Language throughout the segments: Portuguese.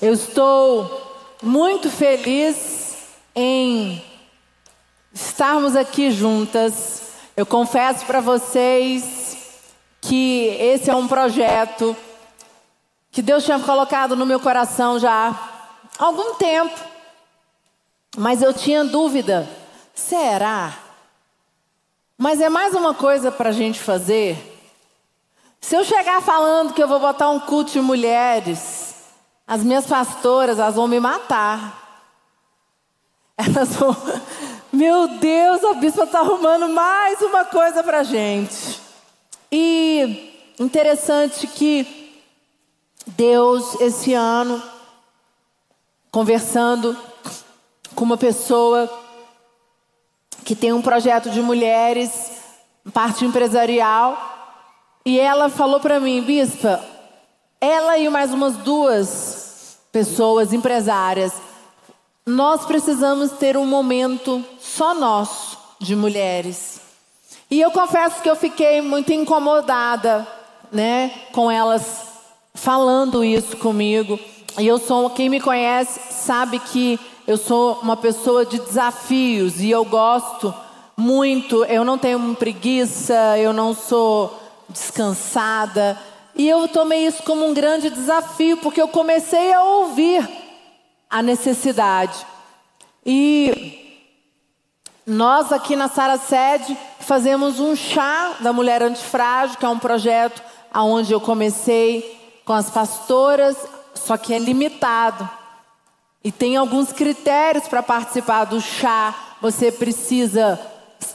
Eu estou muito feliz em estarmos aqui juntas. Eu confesso para vocês que esse é um projeto que Deus tinha colocado no meu coração já há algum tempo. Mas eu tinha dúvida: será? Mas é mais uma coisa para a gente fazer. Se eu chegar falando que eu vou botar um culto de mulheres, as minhas pastoras, elas vão me matar. Elas vão. Meu Deus, a bispa está arrumando mais uma coisa para gente. E interessante que Deus, esse ano, conversando com uma pessoa que tem um projeto de mulheres, parte empresarial, e ela falou para mim, bispa, ela e mais umas duas pessoas empresárias, nós precisamos ter um momento só nosso de mulheres. E eu confesso que eu fiquei muito incomodada, né, com elas falando isso comigo. E eu sou, quem me conhece sabe que eu sou uma pessoa de desafios e eu gosto muito, eu não tenho preguiça, eu não sou descansada. E eu tomei isso como um grande desafio, porque eu comecei a ouvir a necessidade. E nós aqui na Sara Sede fazemos um chá da mulher antifrágil, que é um projeto aonde eu comecei com as pastoras, só que é limitado. E tem alguns critérios para participar do chá. Você precisa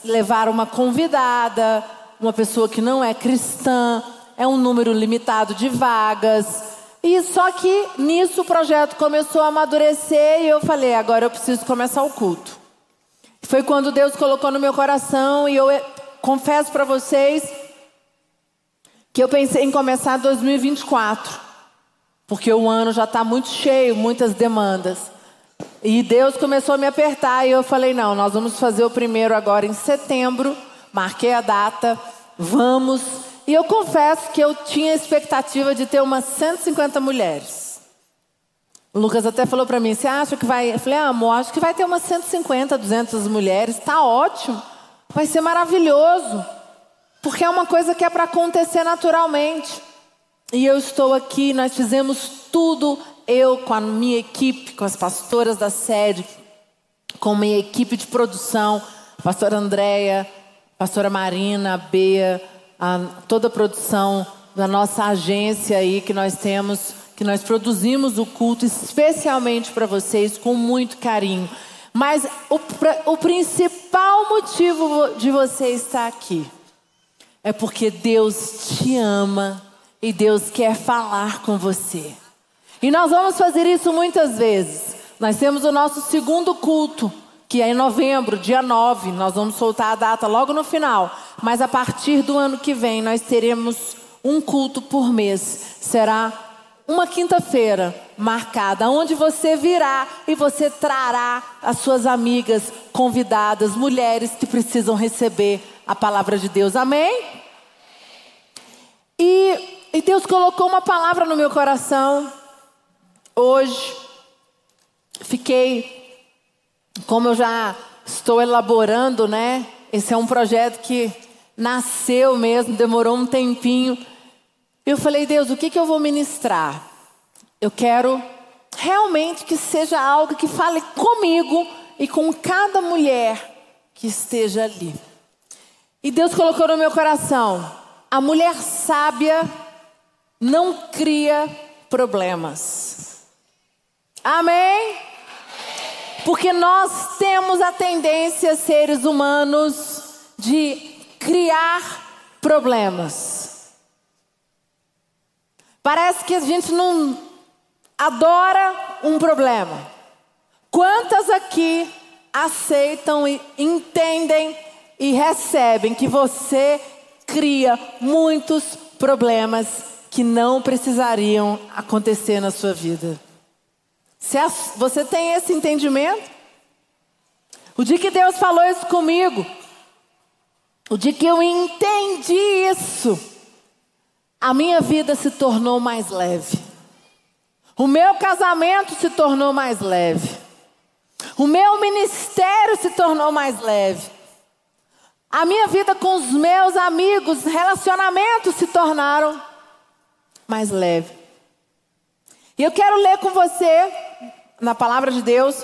levar uma convidada, uma pessoa que não é cristã, é um número limitado de vagas. E só que nisso o projeto começou a amadurecer e eu falei, agora eu preciso começar o culto. Foi quando Deus colocou no meu coração e eu eh, confesso para vocês que eu pensei em começar 2024. Porque o ano já está muito cheio, muitas demandas. E Deus começou a me apertar e eu falei: não, nós vamos fazer o primeiro agora em setembro. Marquei a data, vamos. E eu confesso que eu tinha expectativa de ter umas 150 mulheres. O Lucas até falou para mim: você acha que vai? Eu falei: ah, amor, acho que vai ter umas 150, 200 mulheres. Está ótimo, vai ser maravilhoso. Porque é uma coisa que é para acontecer naturalmente. E eu estou aqui, nós fizemos tudo, eu com a minha equipe, com as pastoras da sede, com a minha equipe de produção, a pastora Andréia, pastora Marina, a Bea, a, toda a produção da nossa agência aí que nós temos, que nós produzimos o culto especialmente para vocês com muito carinho. Mas o, o principal motivo de você estar aqui é porque Deus te ama e Deus quer falar com você. E nós vamos fazer isso muitas vezes. Nós temos o nosso segundo culto, que é em novembro, dia 9. Nós vamos soltar a data logo no final. Mas a partir do ano que vem, nós teremos um culto por mês. Será uma quinta-feira marcada, onde você virá e você trará as suas amigas convidadas, mulheres que precisam receber a palavra de Deus. Amém? E e Deus colocou uma palavra no meu coração hoje. Fiquei, como eu já estou elaborando, né? Esse é um projeto que nasceu mesmo, demorou um tempinho. Eu falei, Deus, o que, que eu vou ministrar? Eu quero realmente que seja algo que fale comigo e com cada mulher que esteja ali. E Deus colocou no meu coração: a mulher sábia não cria problemas. Amém? Porque nós temos a tendência, seres humanos, de criar problemas. Parece que a gente não adora um problema. Quantas aqui aceitam e entendem e recebem que você cria muitos problemas que não precisariam acontecer na sua vida. Você tem esse entendimento? O dia que Deus falou isso comigo, o dia que eu entendi isso, a minha vida se tornou mais leve. O meu casamento se tornou mais leve. O meu ministério se tornou mais leve. A minha vida com os meus amigos, relacionamentos se tornaram mais leve. E eu quero ler com você, na palavra de Deus,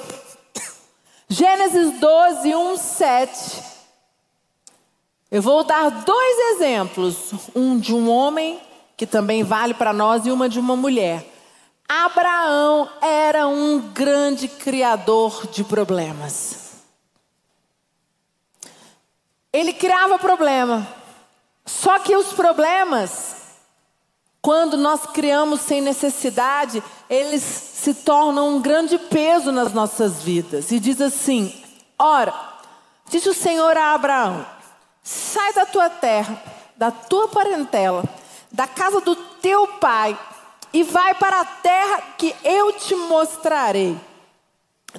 Gênesis 12, 1, 7. Eu vou dar dois exemplos: um de um homem, que também vale para nós, e uma de uma mulher. Abraão era um grande criador de problemas. Ele criava problema. Só que os problemas, quando nós criamos sem necessidade, eles se tornam um grande peso nas nossas vidas. E diz assim: Ora, disse o Senhor a Abraão: sai da tua terra, da tua parentela, da casa do teu pai, e vai para a terra que eu te mostrarei.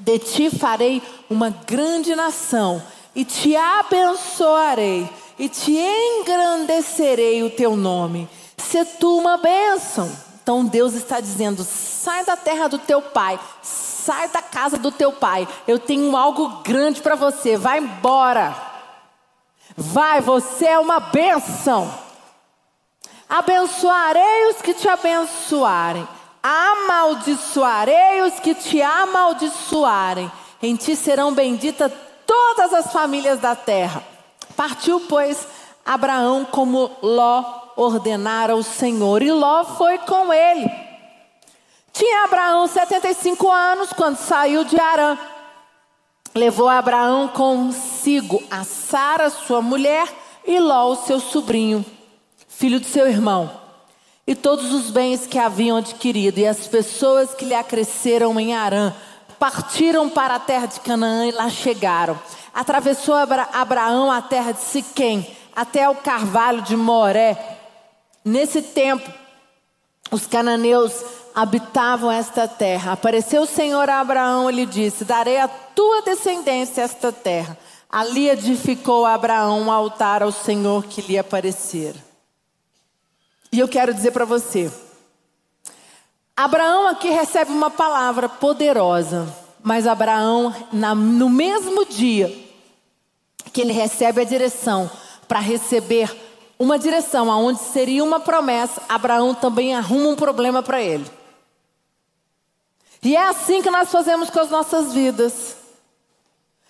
De ti farei uma grande nação e te abençoarei e te engrandecerei o teu nome. Se tu uma bênção. Então Deus está dizendo: sai da terra do teu pai, sai da casa do teu pai. Eu tenho algo grande para você. Vai embora. Vai, você é uma bênção. Abençoarei os que te abençoarem, amaldiçoarei os que te amaldiçoarem. Em ti serão benditas todas as famílias da terra. Partiu, pois, Abraão como Ló ordenara o Senhor, e Ló foi com ele. Tinha Abraão 75 anos quando saiu de Arã. Levou Abraão consigo a Sara, sua mulher, e Ló, seu sobrinho, filho de seu irmão, e todos os bens que haviam adquirido, e as pessoas que lhe acresceram em Arã partiram para a terra de Canaã e lá chegaram. Atravessou Abra Abraão a terra de Siquém, até o carvalho de Moré. Nesse tempo, os cananeus habitavam esta terra. Apareceu o Senhor a Abraão e lhe disse: Darei a tua descendência esta terra. Ali edificou Abraão um altar ao Senhor que lhe aparecera. E eu quero dizer para você, Abraão aqui recebe uma palavra poderosa, mas Abraão, na, no mesmo dia que ele recebe a direção para receber uma direção aonde seria uma promessa, Abraão também arruma um problema para ele. E é assim que nós fazemos com as nossas vidas.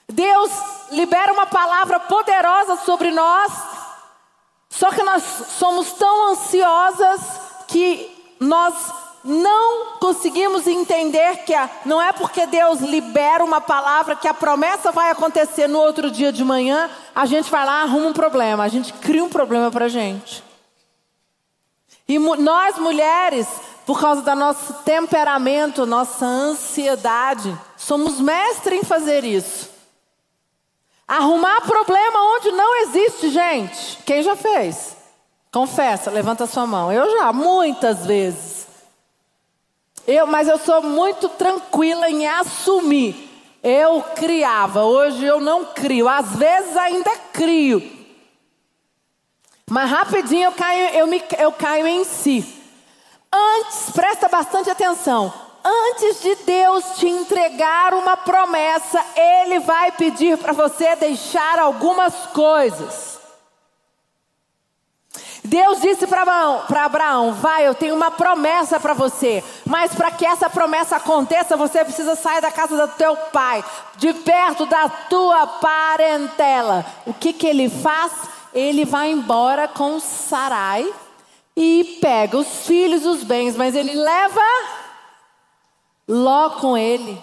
Deus libera uma palavra poderosa sobre nós, só que nós somos tão ansiosas que nós não conseguimos entender que a, não é porque Deus libera uma palavra que a promessa vai acontecer no outro dia de manhã, a gente vai lá arruma um problema, a gente cria um problema para a gente. E nós mulheres, por causa do nosso temperamento, nossa ansiedade, somos mestres em fazer isso. Arrumar problema onde não existe, gente. Quem já fez? Confessa, levanta sua mão. Eu já, muitas vezes. Eu, mas eu sou muito tranquila em assumir. Eu criava, hoje eu não crio. Às vezes ainda crio. Mas rapidinho eu caio, eu, me, eu caio em si. Antes, presta bastante atenção. Antes de Deus te entregar uma promessa, Ele vai pedir para você deixar algumas coisas. Deus disse para Abraão, Vai, eu tenho uma promessa para você. Mas para que essa promessa aconteça, você precisa sair da casa do teu pai, de perto da tua parentela. O que, que ele faz? Ele vai embora com Sarai e pega os filhos, os bens, mas ele leva Ló com ele.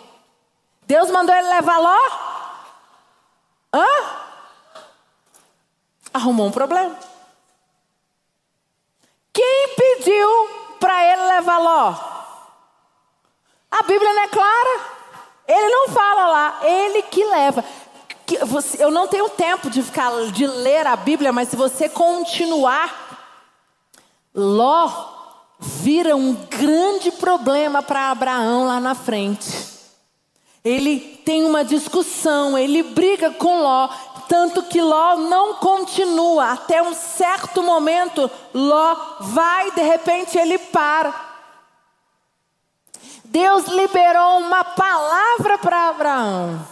Deus mandou ele levar Ló? Hã? Arrumou um problema. Quem pediu para ele levar Ló? A Bíblia não é clara. Ele não fala lá, ele que leva. Eu não tenho tempo de ficar de ler a Bíblia, mas se você continuar, Ló vira um grande problema para Abraão lá na frente. Ele tem uma discussão, ele briga com Ló, tanto que Ló não continua. Até um certo momento, Ló vai, de repente ele para. Deus liberou uma palavra para Abraão.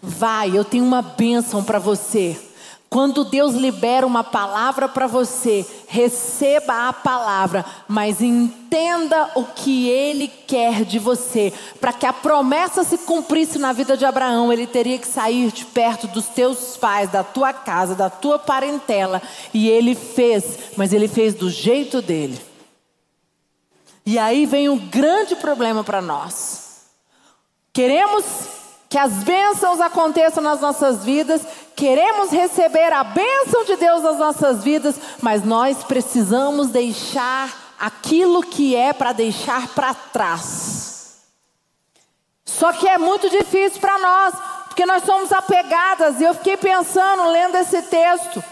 Vai, eu tenho uma bênção para você. Quando Deus libera uma palavra para você, receba a palavra, mas entenda o que Ele quer de você. Para que a promessa se cumprisse na vida de Abraão, ele teria que sair de perto dos teus pais, da tua casa, da tua parentela. E ele fez, mas ele fez do jeito dele. E aí vem um grande problema para nós. Queremos que as bênçãos aconteçam nas nossas vidas, queremos receber a bênção de Deus nas nossas vidas, mas nós precisamos deixar aquilo que é para deixar para trás. Só que é muito difícil para nós, porque nós somos apegadas, e eu fiquei pensando, lendo esse texto.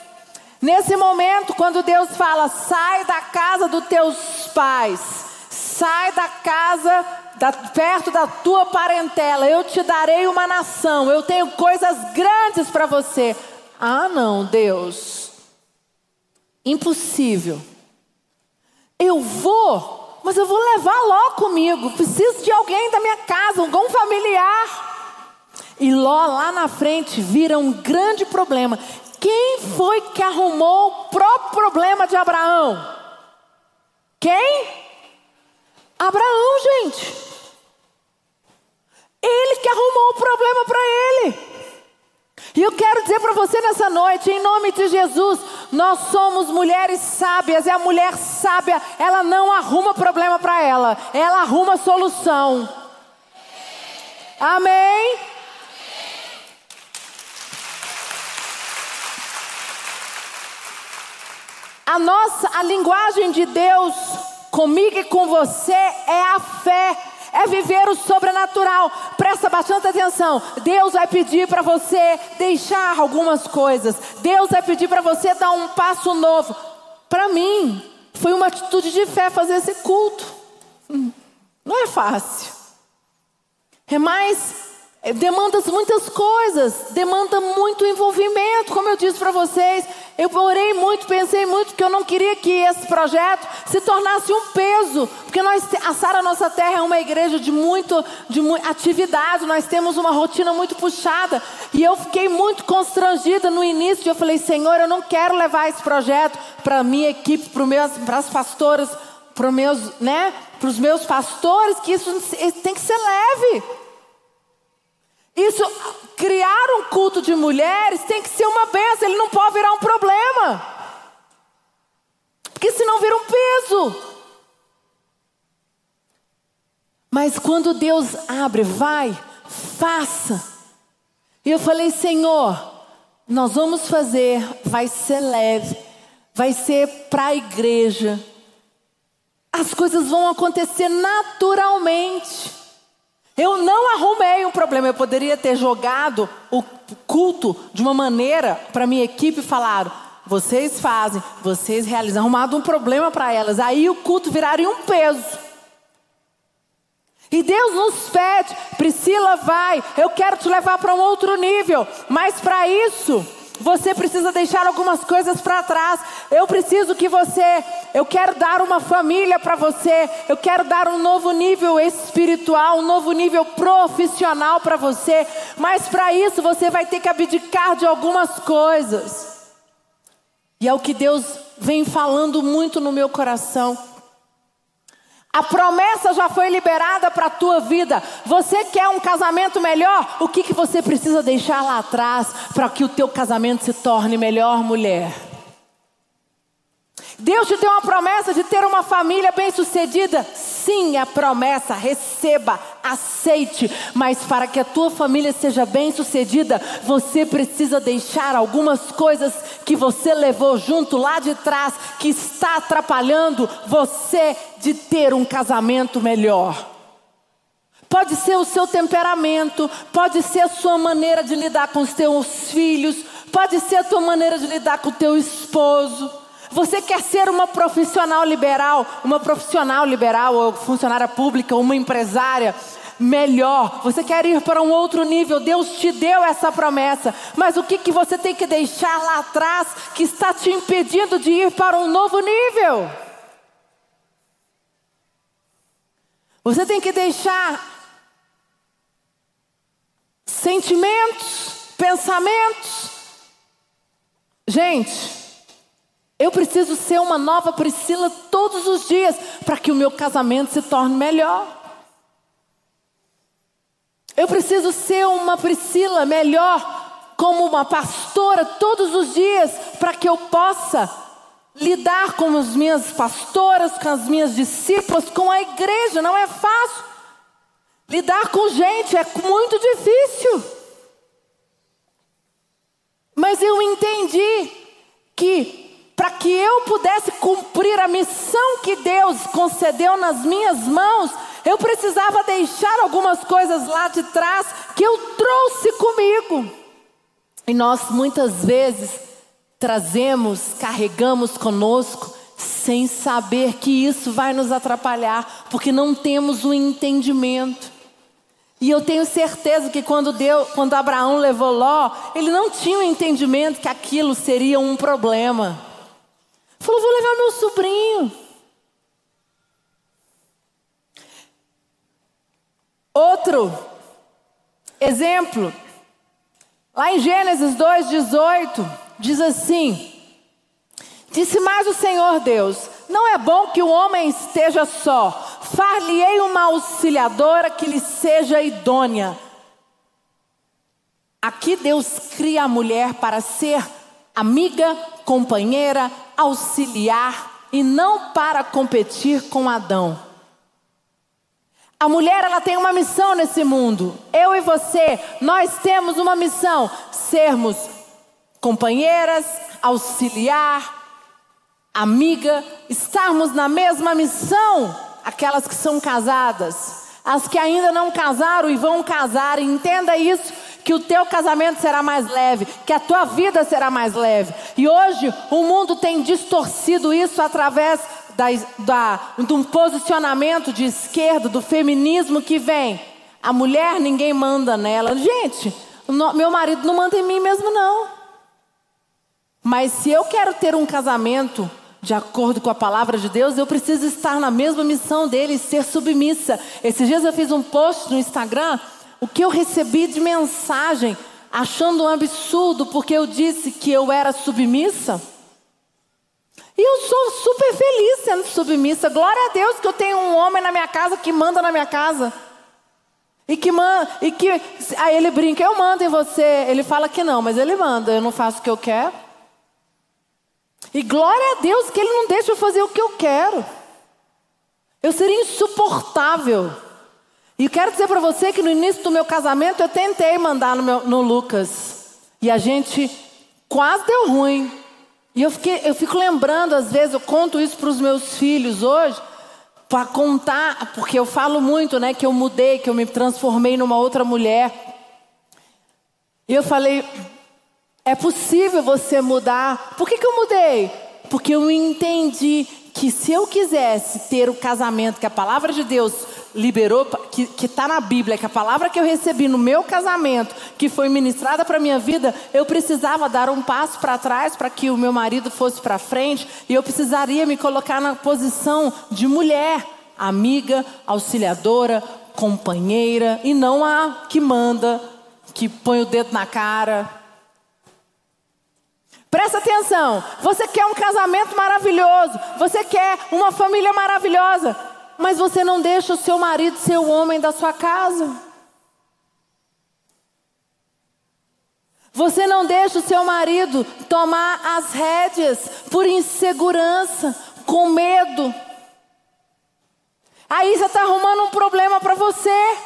Nesse momento, quando Deus fala, sai da casa dos teus pais, sai da casa da, perto da tua parentela, eu te darei uma nação, eu tenho coisas grandes para você. Ah, não, Deus, impossível. Eu vou, mas eu vou levar Ló comigo. Preciso de alguém da minha casa, algum familiar. E Ló lá na frente vira um grande problema. Quem foi que arrumou o próprio problema de Abraão? Quem? Abraão, gente. Ele que arrumou o problema para ele. E eu quero dizer para você nessa noite, em nome de Jesus, nós somos mulheres sábias, e a mulher sábia, ela não arruma problema para ela, ela arruma solução. Amém? A nossa, a linguagem de Deus comigo e com você é a fé viver o sobrenatural. Presta bastante atenção. Deus vai pedir para você deixar algumas coisas. Deus vai pedir para você dar um passo novo. Para mim, foi uma atitude de fé fazer esse culto. Hum, não é fácil. É mais demanda muitas coisas, demanda muito envolvimento, como eu disse para vocês. Eu orei muito, pensei muito, porque eu não queria que esse projeto se tornasse um peso, porque nós, a Sara Nossa Terra é uma igreja de muito, de atividade, nós temos uma rotina muito puxada, e eu fiquei muito constrangida no início. Eu falei, Senhor, eu não quero levar esse projeto para minha equipe, para as pastoras, para meus, né, os meus pastores, que isso tem que ser leve. Isso, criar um culto de mulheres tem que ser uma benção, ele não pode virar um problema. Porque senão vira um peso. Mas quando Deus abre, vai, faça. E eu falei, Senhor, nós vamos fazer, vai ser leve, vai ser para a igreja. As coisas vão acontecer naturalmente. Eu não arrumei um problema. Eu poderia ter jogado o culto de uma maneira para minha equipe falar: vocês fazem, vocês realizam, arrumado um problema para elas. Aí o culto viraria um peso. E Deus nos pede, Priscila, vai, eu quero te levar para um outro nível, mas para isso você precisa deixar algumas coisas para trás. Eu preciso que você, eu quero dar uma família para você. Eu quero dar um novo nível espiritual, um novo nível profissional para você. Mas para isso você vai ter que abdicar de algumas coisas. E é o que Deus vem falando muito no meu coração. A promessa já foi liberada para a tua vida. Você quer um casamento melhor? O que, que você precisa deixar lá atrás para que o teu casamento se torne melhor, mulher? Deus te deu uma promessa de ter uma família bem-sucedida? Sim, a promessa, receba, aceite. Mas para que a tua família seja bem-sucedida, você precisa deixar algumas coisas que você levou junto lá de trás, que está atrapalhando você de ter um casamento melhor. Pode ser o seu temperamento, pode ser a sua maneira de lidar com os teus filhos, pode ser a tua maneira de lidar com o teu esposo. Você quer ser uma profissional liberal, uma profissional liberal, ou funcionária pública, uma empresária melhor. Você quer ir para um outro nível. Deus te deu essa promessa. Mas o que, que você tem que deixar lá atrás que está te impedindo de ir para um novo nível? Você tem que deixar sentimentos, pensamentos. Gente, eu preciso ser uma nova Priscila todos os dias para que o meu casamento se torne melhor. Eu preciso ser uma Priscila melhor como uma pastora todos os dias para que eu possa lidar com as minhas pastoras, com as minhas discípulas, com a igreja. Não é fácil. Lidar com gente é muito difícil. Mas eu entendi que para que eu pudesse cumprir a missão que Deus concedeu nas minhas mãos, eu precisava deixar algumas coisas lá de trás que eu trouxe comigo. E nós muitas vezes trazemos, carregamos conosco, sem saber que isso vai nos atrapalhar, porque não temos o entendimento. E eu tenho certeza que quando, Deus, quando Abraão levou Ló, ele não tinha o entendimento que aquilo seria um problema. Falou: vou levar meu sobrinho. Outro exemplo, lá em Gênesis 2,18, diz assim: Disse mais o Senhor Deus: Não é bom que o homem esteja só, far-lhe-ei uma auxiliadora que lhe seja idônea. Aqui Deus cria a mulher para ser amiga, companheira, auxiliar e não para competir com Adão. A mulher ela tem uma missão nesse mundo. Eu e você, nós temos uma missão: sermos companheiras, auxiliar, amiga, estarmos na mesma missão. Aquelas que são casadas, as que ainda não casaram e vão casar, entenda isso que o teu casamento será mais leve, que a tua vida será mais leve. E hoje o mundo tem distorcido isso através da, da, de um posicionamento de esquerda, do feminismo que vem. A mulher, ninguém manda nela. Gente, no, meu marido não manda em mim mesmo, não. Mas se eu quero ter um casamento de acordo com a palavra de Deus, eu preciso estar na mesma missão dele, ser submissa. Esses dias eu fiz um post no Instagram o que eu recebi de mensagem, achando um absurdo, porque eu disse que eu era submissa. E eu sou super feliz sendo submissa. Glória a Deus que eu tenho um homem na minha casa que manda na minha casa. E que, man, e que aí ele brinca, eu mando em você. Ele fala que não, mas ele manda, eu não faço o que eu quero. E glória a Deus que ele não deixa eu fazer o que eu quero. Eu seria insuportável e quero dizer para você que no início do meu casamento eu tentei mandar no, meu, no Lucas. E a gente quase deu ruim. E eu, fiquei, eu fico lembrando, às vezes, eu conto isso para os meus filhos hoje, para contar, porque eu falo muito, né, que eu mudei, que eu me transformei numa outra mulher. E eu falei, é possível você mudar. Por que, que eu mudei? Porque eu entendi que se eu quisesse ter o casamento que a palavra de Deus liberou, que está na Bíblia, que a palavra que eu recebi no meu casamento, que foi ministrada para minha vida, eu precisava dar um passo para trás para que o meu marido fosse para frente, e eu precisaria me colocar na posição de mulher, amiga, auxiliadora, companheira, e não a que manda, que põe o dedo na cara. Presta atenção, você quer um casamento maravilhoso, você quer uma família maravilhosa, mas você não deixa o seu marido ser o homem da sua casa. Você não deixa o seu marido tomar as rédeas por insegurança, com medo. Aí você está arrumando um problema para você.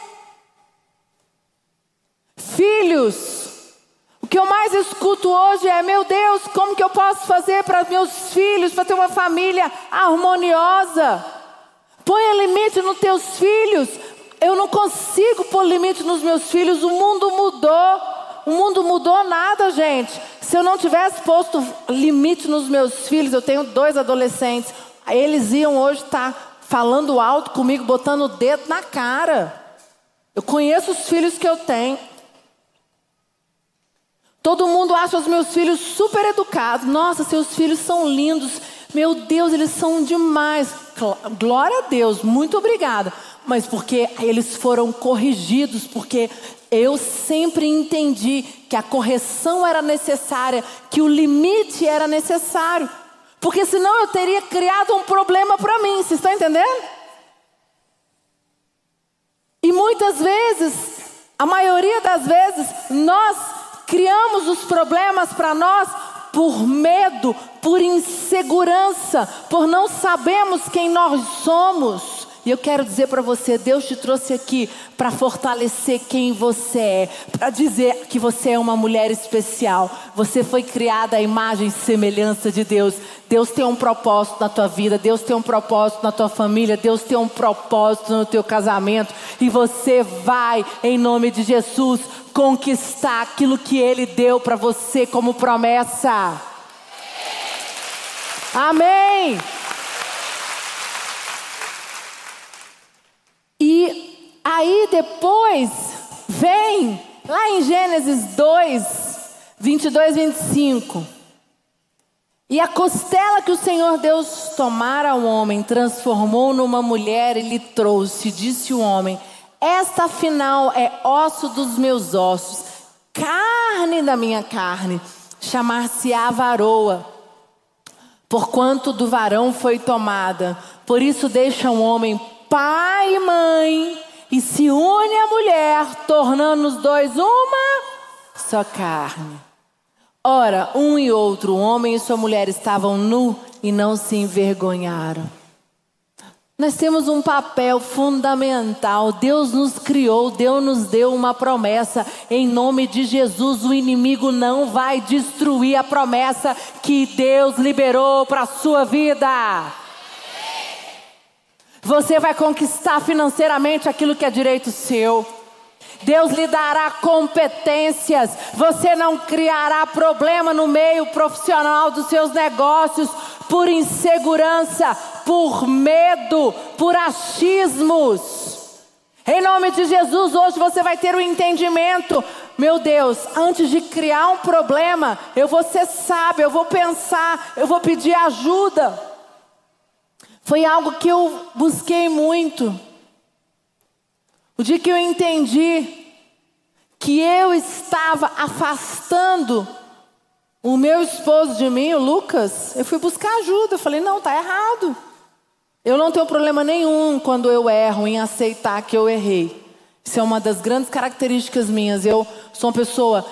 Filhos, o que eu mais escuto hoje é: meu Deus, como que eu posso fazer para meus filhos, para ter uma família harmoniosa? Ponha limite nos teus filhos. Eu não consigo pôr limite nos meus filhos. O mundo mudou. O mundo mudou nada, gente. Se eu não tivesse posto limite nos meus filhos, eu tenho dois adolescentes. Eles iam hoje estar tá falando alto comigo, botando o dedo na cara. Eu conheço os filhos que eu tenho. Todo mundo acha os meus filhos super educados. Nossa, seus filhos são lindos. Meu Deus, eles são demais. Glória a Deus, muito obrigada. mas porque eles foram corrigidos, porque eu sempre entendi que a correção era necessária, que o limite era necessário. Porque senão eu teria criado um problema para mim, vocês estão entendendo? E muitas vezes, a maioria das vezes, nós criamos os problemas para nós por medo, por insegurança, por não sabemos quem nós somos. E eu quero dizer para você: Deus te trouxe aqui para fortalecer quem você é, para dizer que você é uma mulher especial. Você foi criada à imagem e semelhança de Deus. Deus tem um propósito na tua vida, Deus tem um propósito na tua família, Deus tem um propósito no teu casamento. E você vai, em nome de Jesus, conquistar aquilo que Ele deu para você como promessa. Amém. E aí depois vem lá em Gênesis 2, 22, 25. E a costela que o Senhor Deus tomara ao homem, transformou numa mulher e lhe trouxe, disse o homem: Esta afinal é osso dos meus ossos, carne da minha carne, chamar-se-á varoa, porquanto do varão foi tomada. Por isso deixa o homem pai e mãe e se une à mulher, tornando os dois uma só carne. Ora, um e outro, o homem e sua mulher, estavam nu e não se envergonharam. Nós temos um papel fundamental. Deus nos criou, Deus nos deu uma promessa. Em nome de Jesus, o inimigo não vai destruir a promessa que Deus liberou para a sua vida. Você vai conquistar financeiramente aquilo que é direito seu. Deus lhe dará competências. Você não criará problema no meio profissional dos seus negócios por insegurança, por medo, por achismos. Em nome de Jesus, hoje você vai ter o um entendimento. Meu Deus, antes de criar um problema, eu vou ser sábio, eu vou pensar, eu vou pedir ajuda. Foi algo que eu busquei muito. O dia que eu entendi que eu estava afastando o meu esposo de mim, o Lucas, eu fui buscar ajuda. Eu falei: não, tá errado. Eu não tenho problema nenhum quando eu erro em aceitar que eu errei. Isso é uma das grandes características minhas. Eu sou uma pessoa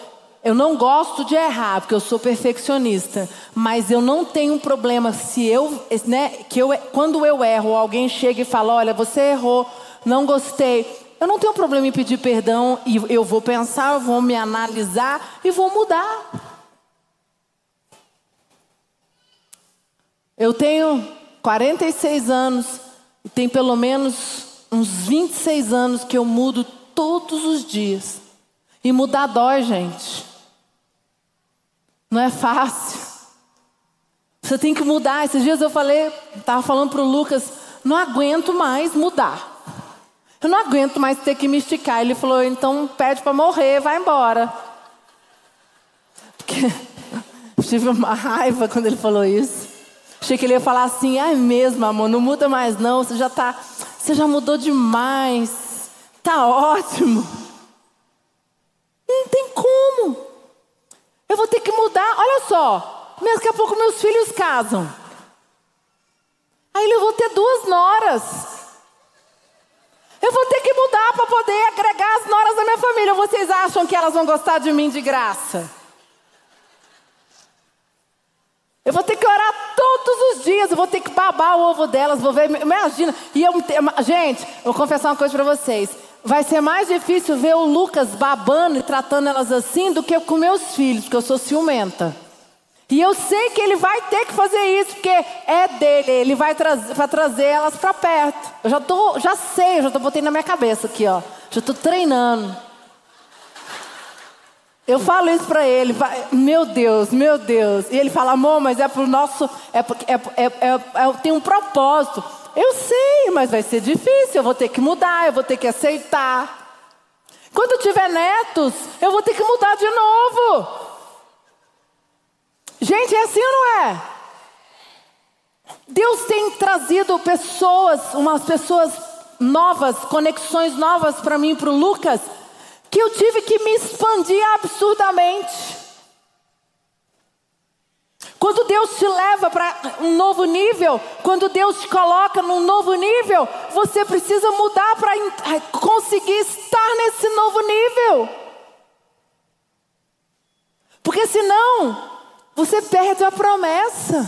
eu não gosto de errar, porque eu sou perfeccionista, mas eu não tenho problema se eu, né, que eu, quando eu erro, alguém chega e fala: "Olha, você errou, não gostei". Eu não tenho problema em pedir perdão e eu vou pensar, eu vou me analisar e vou mudar. Eu tenho 46 anos e tem pelo menos uns 26 anos que eu mudo todos os dias. E mudar dói, gente. Não é fácil. Você tem que mudar. Esses dias eu falei, estava falando para o Lucas, não aguento mais mudar. Eu não aguento mais ter que me esticar. Ele falou, então pede para morrer, vai embora. Porque eu tive uma raiva quando ele falou isso. Achei que ele ia falar assim, é mesmo, amor, não muda mais não, você já tá, você já mudou demais. Tá ótimo. Não tem como. Eu vou ter que mudar. Olha só, daqui a pouco meus filhos casam. Aí eu vou ter duas noras. Eu vou ter que mudar para poder agregar as noras da minha família. Vocês acham que elas vão gostar de mim de graça? Eu vou ter que orar todos os dias, eu vou ter que babar o ovo delas, vou ver, imagina. E eu, gente, eu vou confessar uma coisa para vocês vai ser mais difícil ver o Lucas babando e tratando elas assim do que com meus filhos, porque eu sou ciumenta. E eu sei que ele vai ter que fazer isso, porque é dele, ele vai, trazer, vai trazer elas para perto. Eu já, tô, já sei, eu já tô botando na minha cabeça aqui, ó. Já estou treinando. Eu falo isso para ele, meu Deus, meu Deus. E ele fala, amor, mas é pro nosso. É, é, é, é, é tem um propósito. Eu sei, mas vai ser difícil. Eu vou ter que mudar, eu vou ter que aceitar. Quando eu tiver netos, eu vou ter que mudar de novo. Gente, é assim ou não é? Deus tem trazido pessoas, umas pessoas novas, conexões novas para mim para o Lucas, que eu tive que me expandir absurdamente. Quando Deus te leva para um novo nível, quando Deus te coloca num novo nível, você precisa mudar para eh, conseguir estar nesse novo nível. Porque senão, você perde a promessa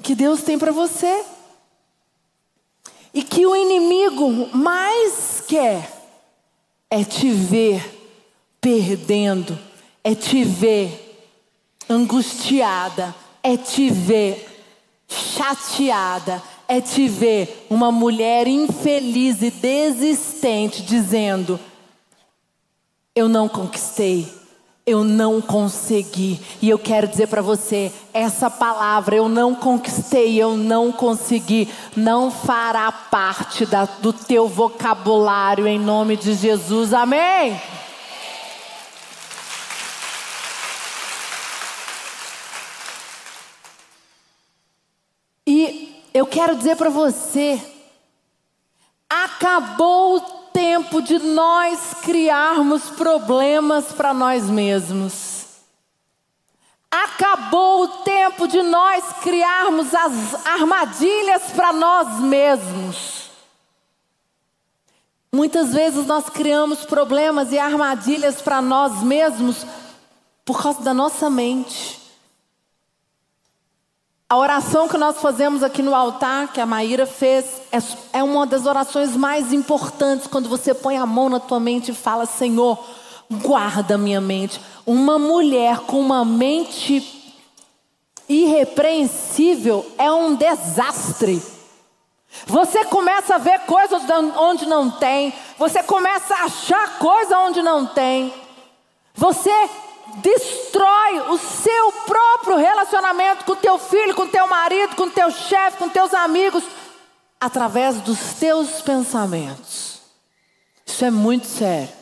que Deus tem para você. E que o inimigo mais quer é te ver perdendo, é te ver angustiada, é te ver chateada, é te ver uma mulher infeliz e desistente dizendo: Eu não conquistei, eu não consegui. E eu quero dizer para você: essa palavra, eu não conquistei, eu não consegui, não fará parte da, do teu vocabulário em nome de Jesus. Amém? Eu quero dizer para você: acabou o tempo de nós criarmos problemas para nós mesmos. Acabou o tempo de nós criarmos as armadilhas para nós mesmos. Muitas vezes nós criamos problemas e armadilhas para nós mesmos por causa da nossa mente. A oração que nós fazemos aqui no altar, que a Maíra fez, é, é uma das orações mais importantes quando você põe a mão na tua mente e fala: Senhor, guarda minha mente. Uma mulher com uma mente irrepreensível é um desastre. Você começa a ver coisas onde não tem, você começa a achar coisa onde não tem. Você destrói o seu próprio relacionamento com teu filho, com teu marido, com teu chefe, com teus amigos, através dos teus pensamentos. Isso é muito sério.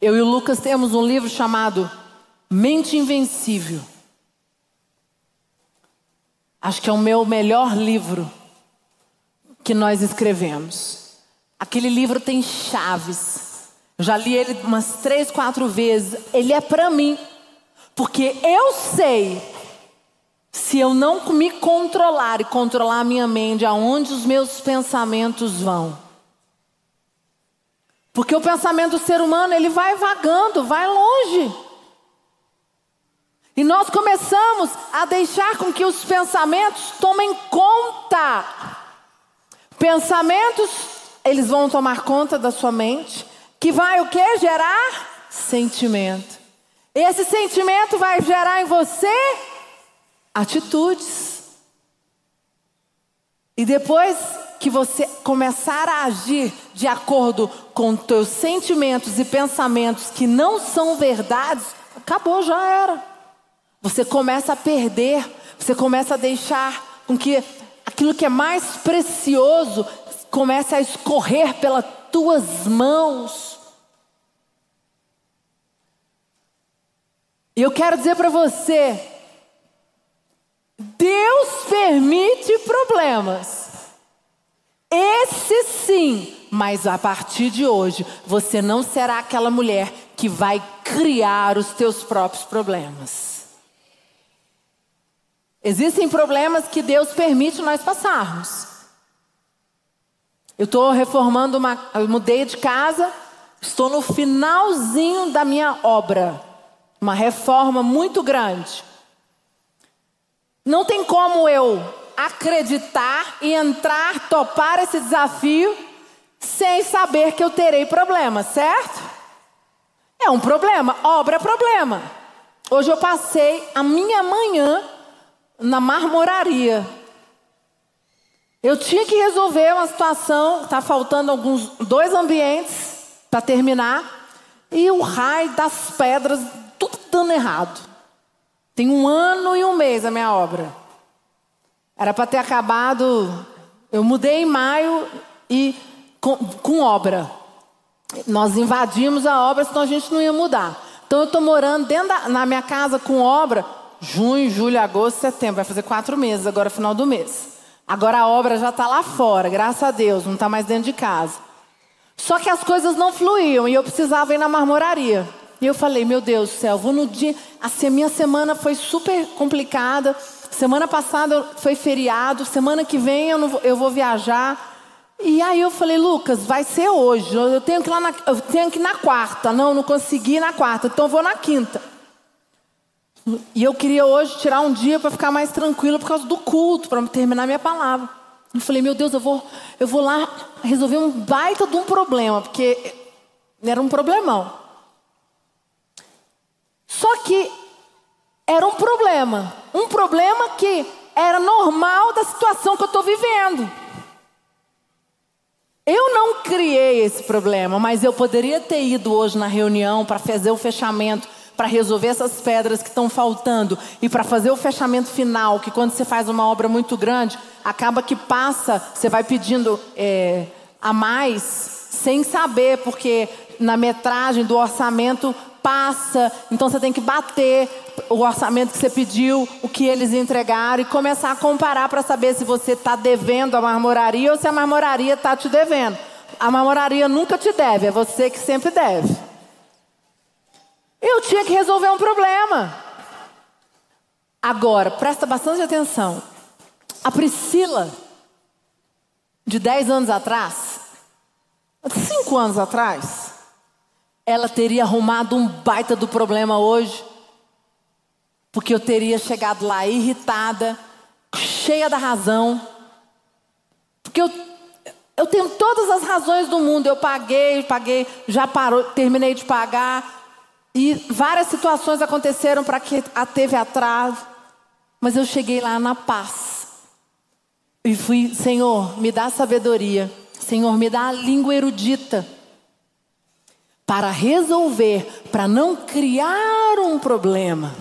Eu e o Lucas temos um livro chamado Mente Invencível. Acho que é o meu melhor livro que nós escrevemos. Aquele livro tem chaves. Eu já li ele umas três, quatro vezes. Ele é para mim. Porque eu sei, se eu não me controlar e controlar a minha mente, aonde os meus pensamentos vão. Porque o pensamento do ser humano, ele vai vagando, vai longe. E nós começamos a deixar com que os pensamentos tomem conta. Pensamentos eles vão tomar conta da sua mente, que vai o que? Gerar sentimento. Esse sentimento vai gerar em você atitudes. E depois que você começar a agir de acordo com teus sentimentos e pensamentos que não são verdades, acabou, já era. Você começa a perder, você começa a deixar com que aquilo que é mais precioso comece a escorrer pelas tuas mãos. E eu quero dizer para você: Deus permite problemas. Esse sim, mas a partir de hoje, você não será aquela mulher que vai criar os teus próprios problemas. Existem problemas que Deus permite nós passarmos. Eu estou reformando uma. Eu mudei de casa, estou no finalzinho da minha obra. Uma reforma muito grande. Não tem como eu acreditar e entrar, topar esse desafio, sem saber que eu terei problema, certo? É um problema, obra é problema. Hoje eu passei a minha manhã na marmoraria. Eu tinha que resolver uma situação, está faltando alguns dois ambientes para terminar, e o raio das pedras, tudo dando errado. Tem um ano e um mês a minha obra. Era para ter acabado. Eu mudei em maio e com, com obra. Nós invadimos a obra, senão a gente não ia mudar. Então eu estou morando dentro da, na minha casa com obra junho, julho, agosto, setembro. Vai fazer quatro meses agora, final do mês. Agora a obra já está lá fora, graças a Deus, não está mais dentro de casa. Só que as coisas não fluíam e eu precisava ir na marmoraria. E eu falei, meu Deus do céu, vou no dia. Assim, a minha semana foi super complicada. Semana passada foi feriado, semana que vem eu, vou, eu vou viajar. E aí eu falei, Lucas, vai ser hoje. Eu tenho que ir na, eu tenho que na quarta. Não, não consegui na quarta, então vou na quinta. E eu queria hoje tirar um dia para ficar mais tranquilo por causa do culto, para terminar minha palavra. Eu falei, meu Deus, eu vou, eu vou lá resolver um baita de um problema, porque era um problemão. Só que era um problema, um problema que era normal da situação que eu estou vivendo. Eu não criei esse problema, mas eu poderia ter ido hoje na reunião para fazer o fechamento para resolver essas pedras que estão faltando e para fazer o fechamento final, que quando você faz uma obra muito grande, acaba que passa, você vai pedindo é, a mais sem saber, porque na metragem do orçamento passa, então você tem que bater o orçamento que você pediu, o que eles entregaram e começar a comparar para saber se você está devendo a marmoraria ou se a marmoraria está te devendo. A marmoraria nunca te deve, é você que sempre deve. Eu tinha que resolver um problema. Agora, presta bastante atenção. A Priscila, de 10 anos atrás, 5 anos atrás, ela teria arrumado um baita do problema hoje. Porque eu teria chegado lá irritada, cheia da razão. Porque eu, eu tenho todas as razões do mundo. Eu paguei, paguei, já parou, terminei de pagar. E várias situações aconteceram para que a teve atraso, mas eu cheguei lá na paz. E fui, Senhor, me dá sabedoria. Senhor, me dá a língua erudita para resolver, para não criar um problema.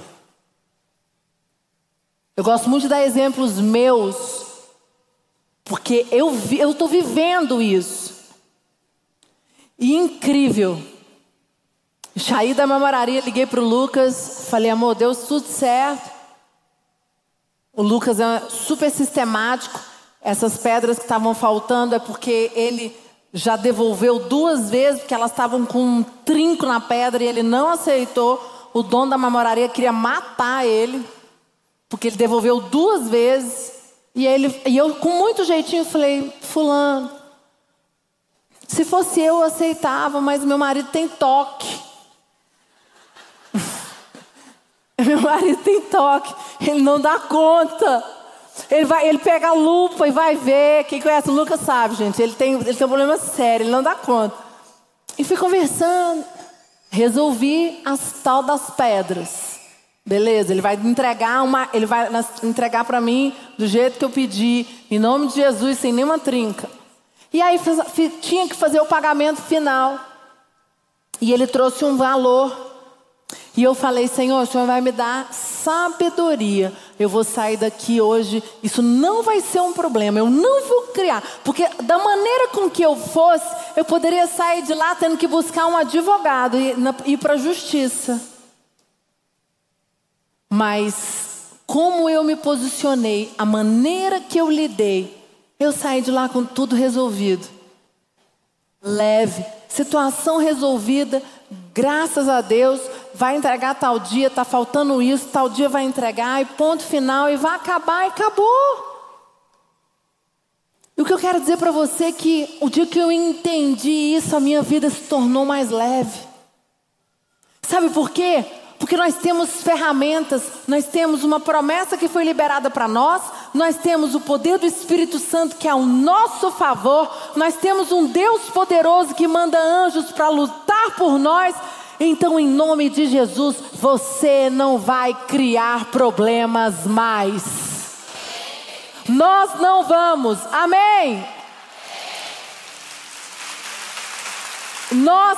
Eu gosto muito de dar exemplos meus, porque eu estou vivendo isso. E incrível. Saí da mamoraria, liguei para o Lucas, falei, amor, deu tudo certo. O Lucas é super sistemático. Essas pedras que estavam faltando é porque ele já devolveu duas vezes, porque elas estavam com um trinco na pedra e ele não aceitou. O dono da mamoraria queria matar ele, porque ele devolveu duas vezes. E, ele, e eu, com muito jeitinho, falei: Fulano, se fosse eu, eu aceitava, mas meu marido tem toque. Meu marido tem toque, ele não dá conta. Ele, vai, ele pega a lupa e vai ver. Quem conhece o Lucas sabe, gente. Ele tem, ele tem um problema sério, ele não dá conta. E fui conversando. Resolvi as tal das pedras. Beleza, ele vai entregar uma, ele vai entregar para mim do jeito que eu pedi, em nome de Jesus, sem nenhuma trinca. E aí tinha que fazer o pagamento final. E ele trouxe um valor e eu falei, Senhor, o Senhor vai me dar sabedoria. Eu vou sair daqui hoje. Isso não vai ser um problema. Eu não vou criar. Porque da maneira com que eu fosse, eu poderia sair de lá tendo que buscar um advogado e ir para a justiça. Mas como eu me posicionei, a maneira que eu lidei, eu saí de lá com tudo resolvido. Leve, situação resolvida, graças a Deus vai entregar tal dia, está faltando isso, tal dia vai entregar, e ponto final, e vai acabar e acabou. E o que eu quero dizer para você é que o dia que eu entendi isso, a minha vida se tornou mais leve. Sabe por quê? Porque nós temos ferramentas, nós temos uma promessa que foi liberada para nós, nós temos o poder do Espírito Santo que é ao nosso favor, nós temos um Deus poderoso que manda anjos para lutar por nós, então, em nome de Jesus, você não vai criar problemas mais. Nós não vamos, amém? Nós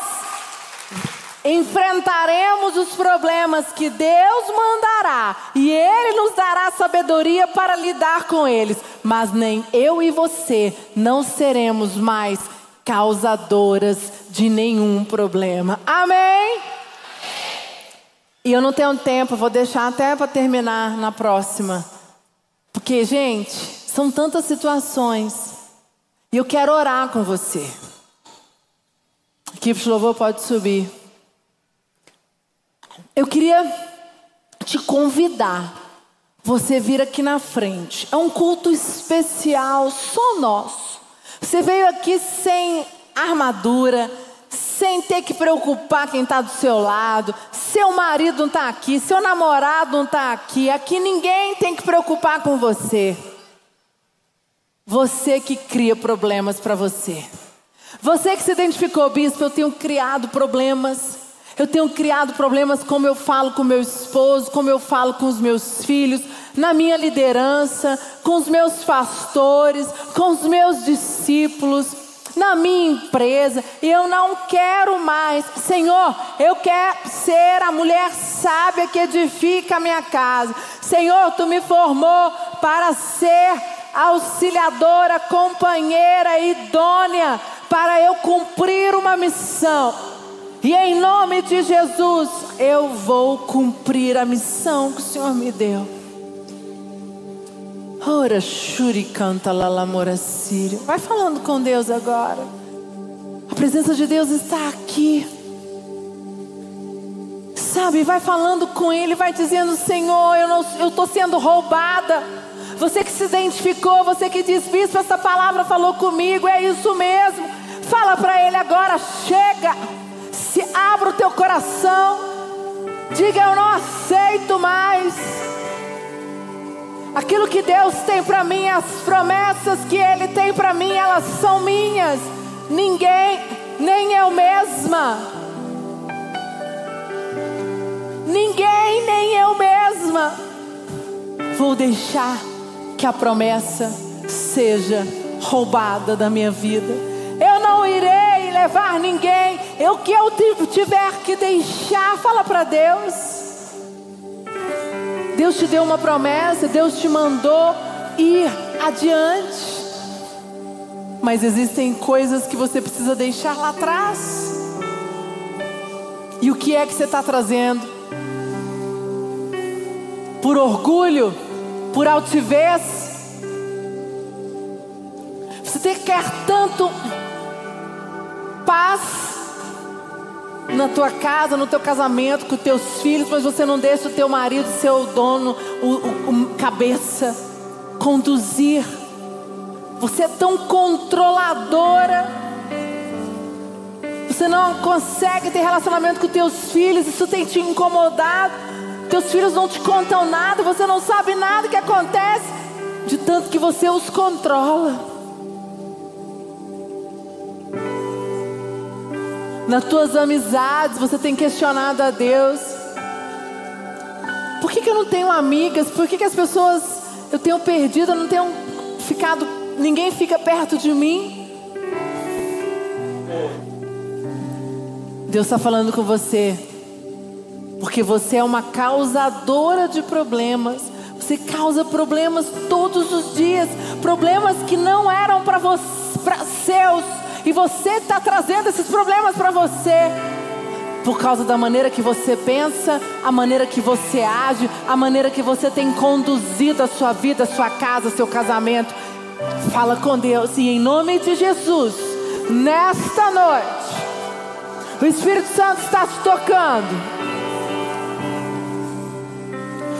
enfrentaremos os problemas que Deus mandará e Ele nos dará sabedoria para lidar com eles, mas nem eu e você não seremos mais causadoras de nenhum problema. Amém? E eu não tenho tempo, vou deixar até para terminar na próxima. Porque, gente, são tantas situações. E eu quero orar com você. Equipe de louvor pode subir. Eu queria te convidar. Você vir aqui na frente. É um culto especial, só nosso. Você veio aqui sem armadura, sem ter que preocupar quem está do seu lado. Seu marido não está aqui, seu namorado não está aqui. Aqui ninguém tem que preocupar com você. Você que cria problemas para você. Você que se identificou, bispo, eu tenho criado problemas. Eu tenho criado problemas como eu falo com meu esposo, como eu falo com os meus filhos, na minha liderança, com os meus pastores, com os meus discípulos, na minha empresa. E eu não quero mais. Senhor, eu quero ser a mulher sábia que edifica a minha casa. Senhor, tu me formou para ser auxiliadora, companheira, idônea, para eu cumprir uma missão. E em nome de Jesus, eu vou cumprir a missão que o Senhor me deu. Ora, Shuri canta lalamora sírio. Vai falando com Deus agora. A presença de Deus está aqui. Sabe, vai falando com Ele, vai dizendo: Senhor, eu estou sendo roubada. Você que se identificou, você que diz, Bispo, essa palavra falou comigo, é isso mesmo. Fala para Ele agora: chega. Se abra o teu coração. Diga: Eu não aceito mais. Aquilo que Deus tem para mim, as promessas que Ele tem para mim, elas são minhas. Ninguém, nem eu mesma. Ninguém, nem eu mesma. Vou deixar que a promessa seja roubada da minha vida. Eu não irei levar ninguém o que eu tiver que deixar, fala para Deus. Deus te deu uma promessa, Deus te mandou ir adiante. Mas existem coisas que você precisa deixar lá atrás. E o que é que você está trazendo? Por orgulho? Por altivez? Você quer tanto paz na tua casa, no teu casamento, com teus filhos, mas você não deixa o teu marido, seu dono, o, o, o cabeça, conduzir. Você é tão controladora. Você não consegue ter relacionamento com teus filhos, isso tem te incomodado. Teus filhos não te contam nada, você não sabe nada que acontece, de tanto que você os controla. Nas tuas amizades, você tem questionado a Deus. Por que, que eu não tenho amigas? Por que, que as pessoas eu tenho perdido, eu não tenho ficado, ninguém fica perto de mim? Deus está falando com você, porque você é uma causadora de problemas. Você causa problemas todos os dias, problemas que não eram para seus e você está trazendo esses problemas para você. Por causa da maneira que você pensa, a maneira que você age, a maneira que você tem conduzido a sua vida, a sua casa, seu casamento. Fala com Deus e em nome de Jesus, nesta noite, o Espírito Santo está te tocando.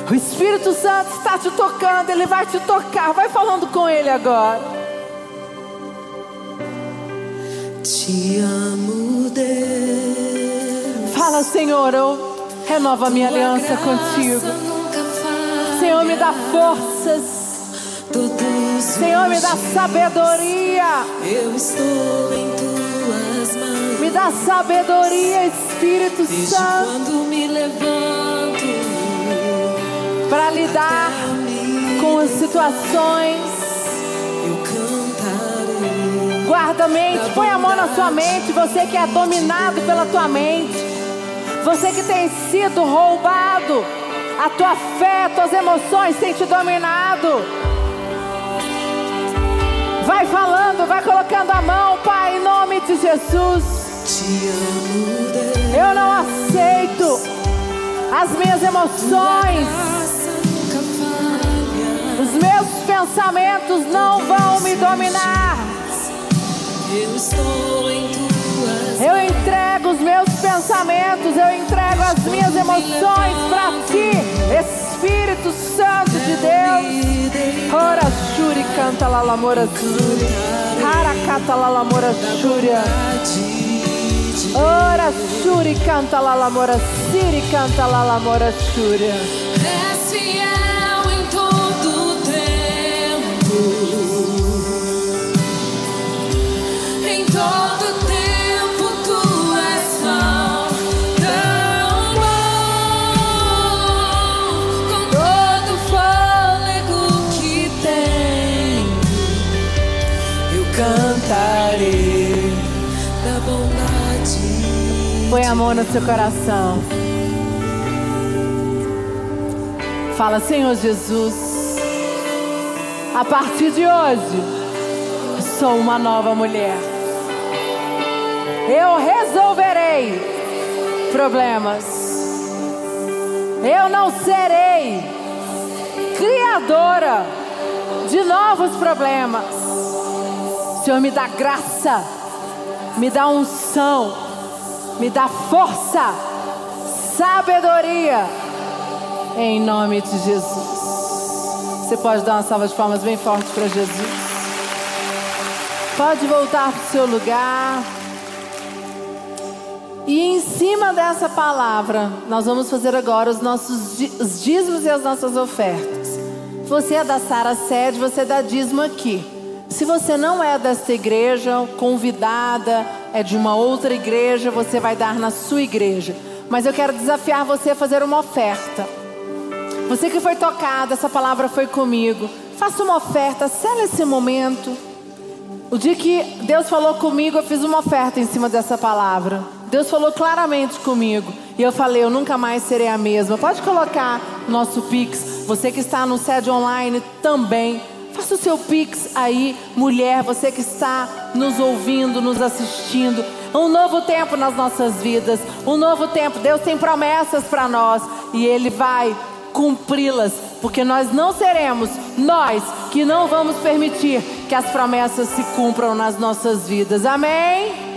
O Espírito Santo está te tocando, ele vai te tocar. Vai falando com ele agora. Te amo, Deus. Fala, Senhor, eu renovo a minha Tua aliança contigo. Senhor, me dá forças. Senhor, me dá sabedoria. Eu estou em tuas mãos. Me dá sabedoria, Espírito Desde Santo. Quando me levanto para lidar com as situações Guarda a mente, põe a mão na sua mente. Você que é dominado pela tua mente, você que tem sido roubado, a tua fé, tuas emoções têm te dominado. Vai falando, vai colocando a mão, Pai, em nome de Jesus. Eu não aceito as minhas emoções, os meus pensamentos não vão me dominar. Eu estou em tuas Eu entrego os meus pensamentos, eu entrego as minhas emoções para ti, Espírito Santo de Deus. Ora shuri canta la lamora shuri. Harakata la lamora shuri. Ora shuri canta la lamora siri canta la lamora shuri. Põe a mão no seu coração. Fala, Senhor Jesus, a partir de hoje, sou uma nova mulher. Eu resolverei problemas. Eu não serei criadora de novos problemas. Senhor, me dá graça, me dá unção, me dá força, sabedoria, em nome de Jesus. Você pode dar uma salva de palmas bem forte para Jesus. Pode voltar para o seu lugar. E em cima dessa palavra, nós vamos fazer agora os nossos os dízimos e as nossas ofertas. Você é da Sara Sede, você dá dízimo aqui. Se você não é desta igreja, convidada, é de uma outra igreja, você vai dar na sua igreja. Mas eu quero desafiar você a fazer uma oferta. Você que foi tocado, essa palavra foi comigo. Faça uma oferta, sela esse momento. O dia que Deus falou comigo, eu fiz uma oferta em cima dessa palavra. Deus falou claramente comigo. E eu falei, eu nunca mais serei a mesma. Pode colocar nosso Pix. Você que está no sede online também. Faça o seu Pix aí, mulher, você que está nos ouvindo, nos assistindo. Um novo tempo nas nossas vidas. Um novo tempo. Deus tem promessas para nós. E Ele vai cumpri-las, porque nós não seremos nós que não vamos permitir que as promessas se cumpram nas nossas vidas. Amém?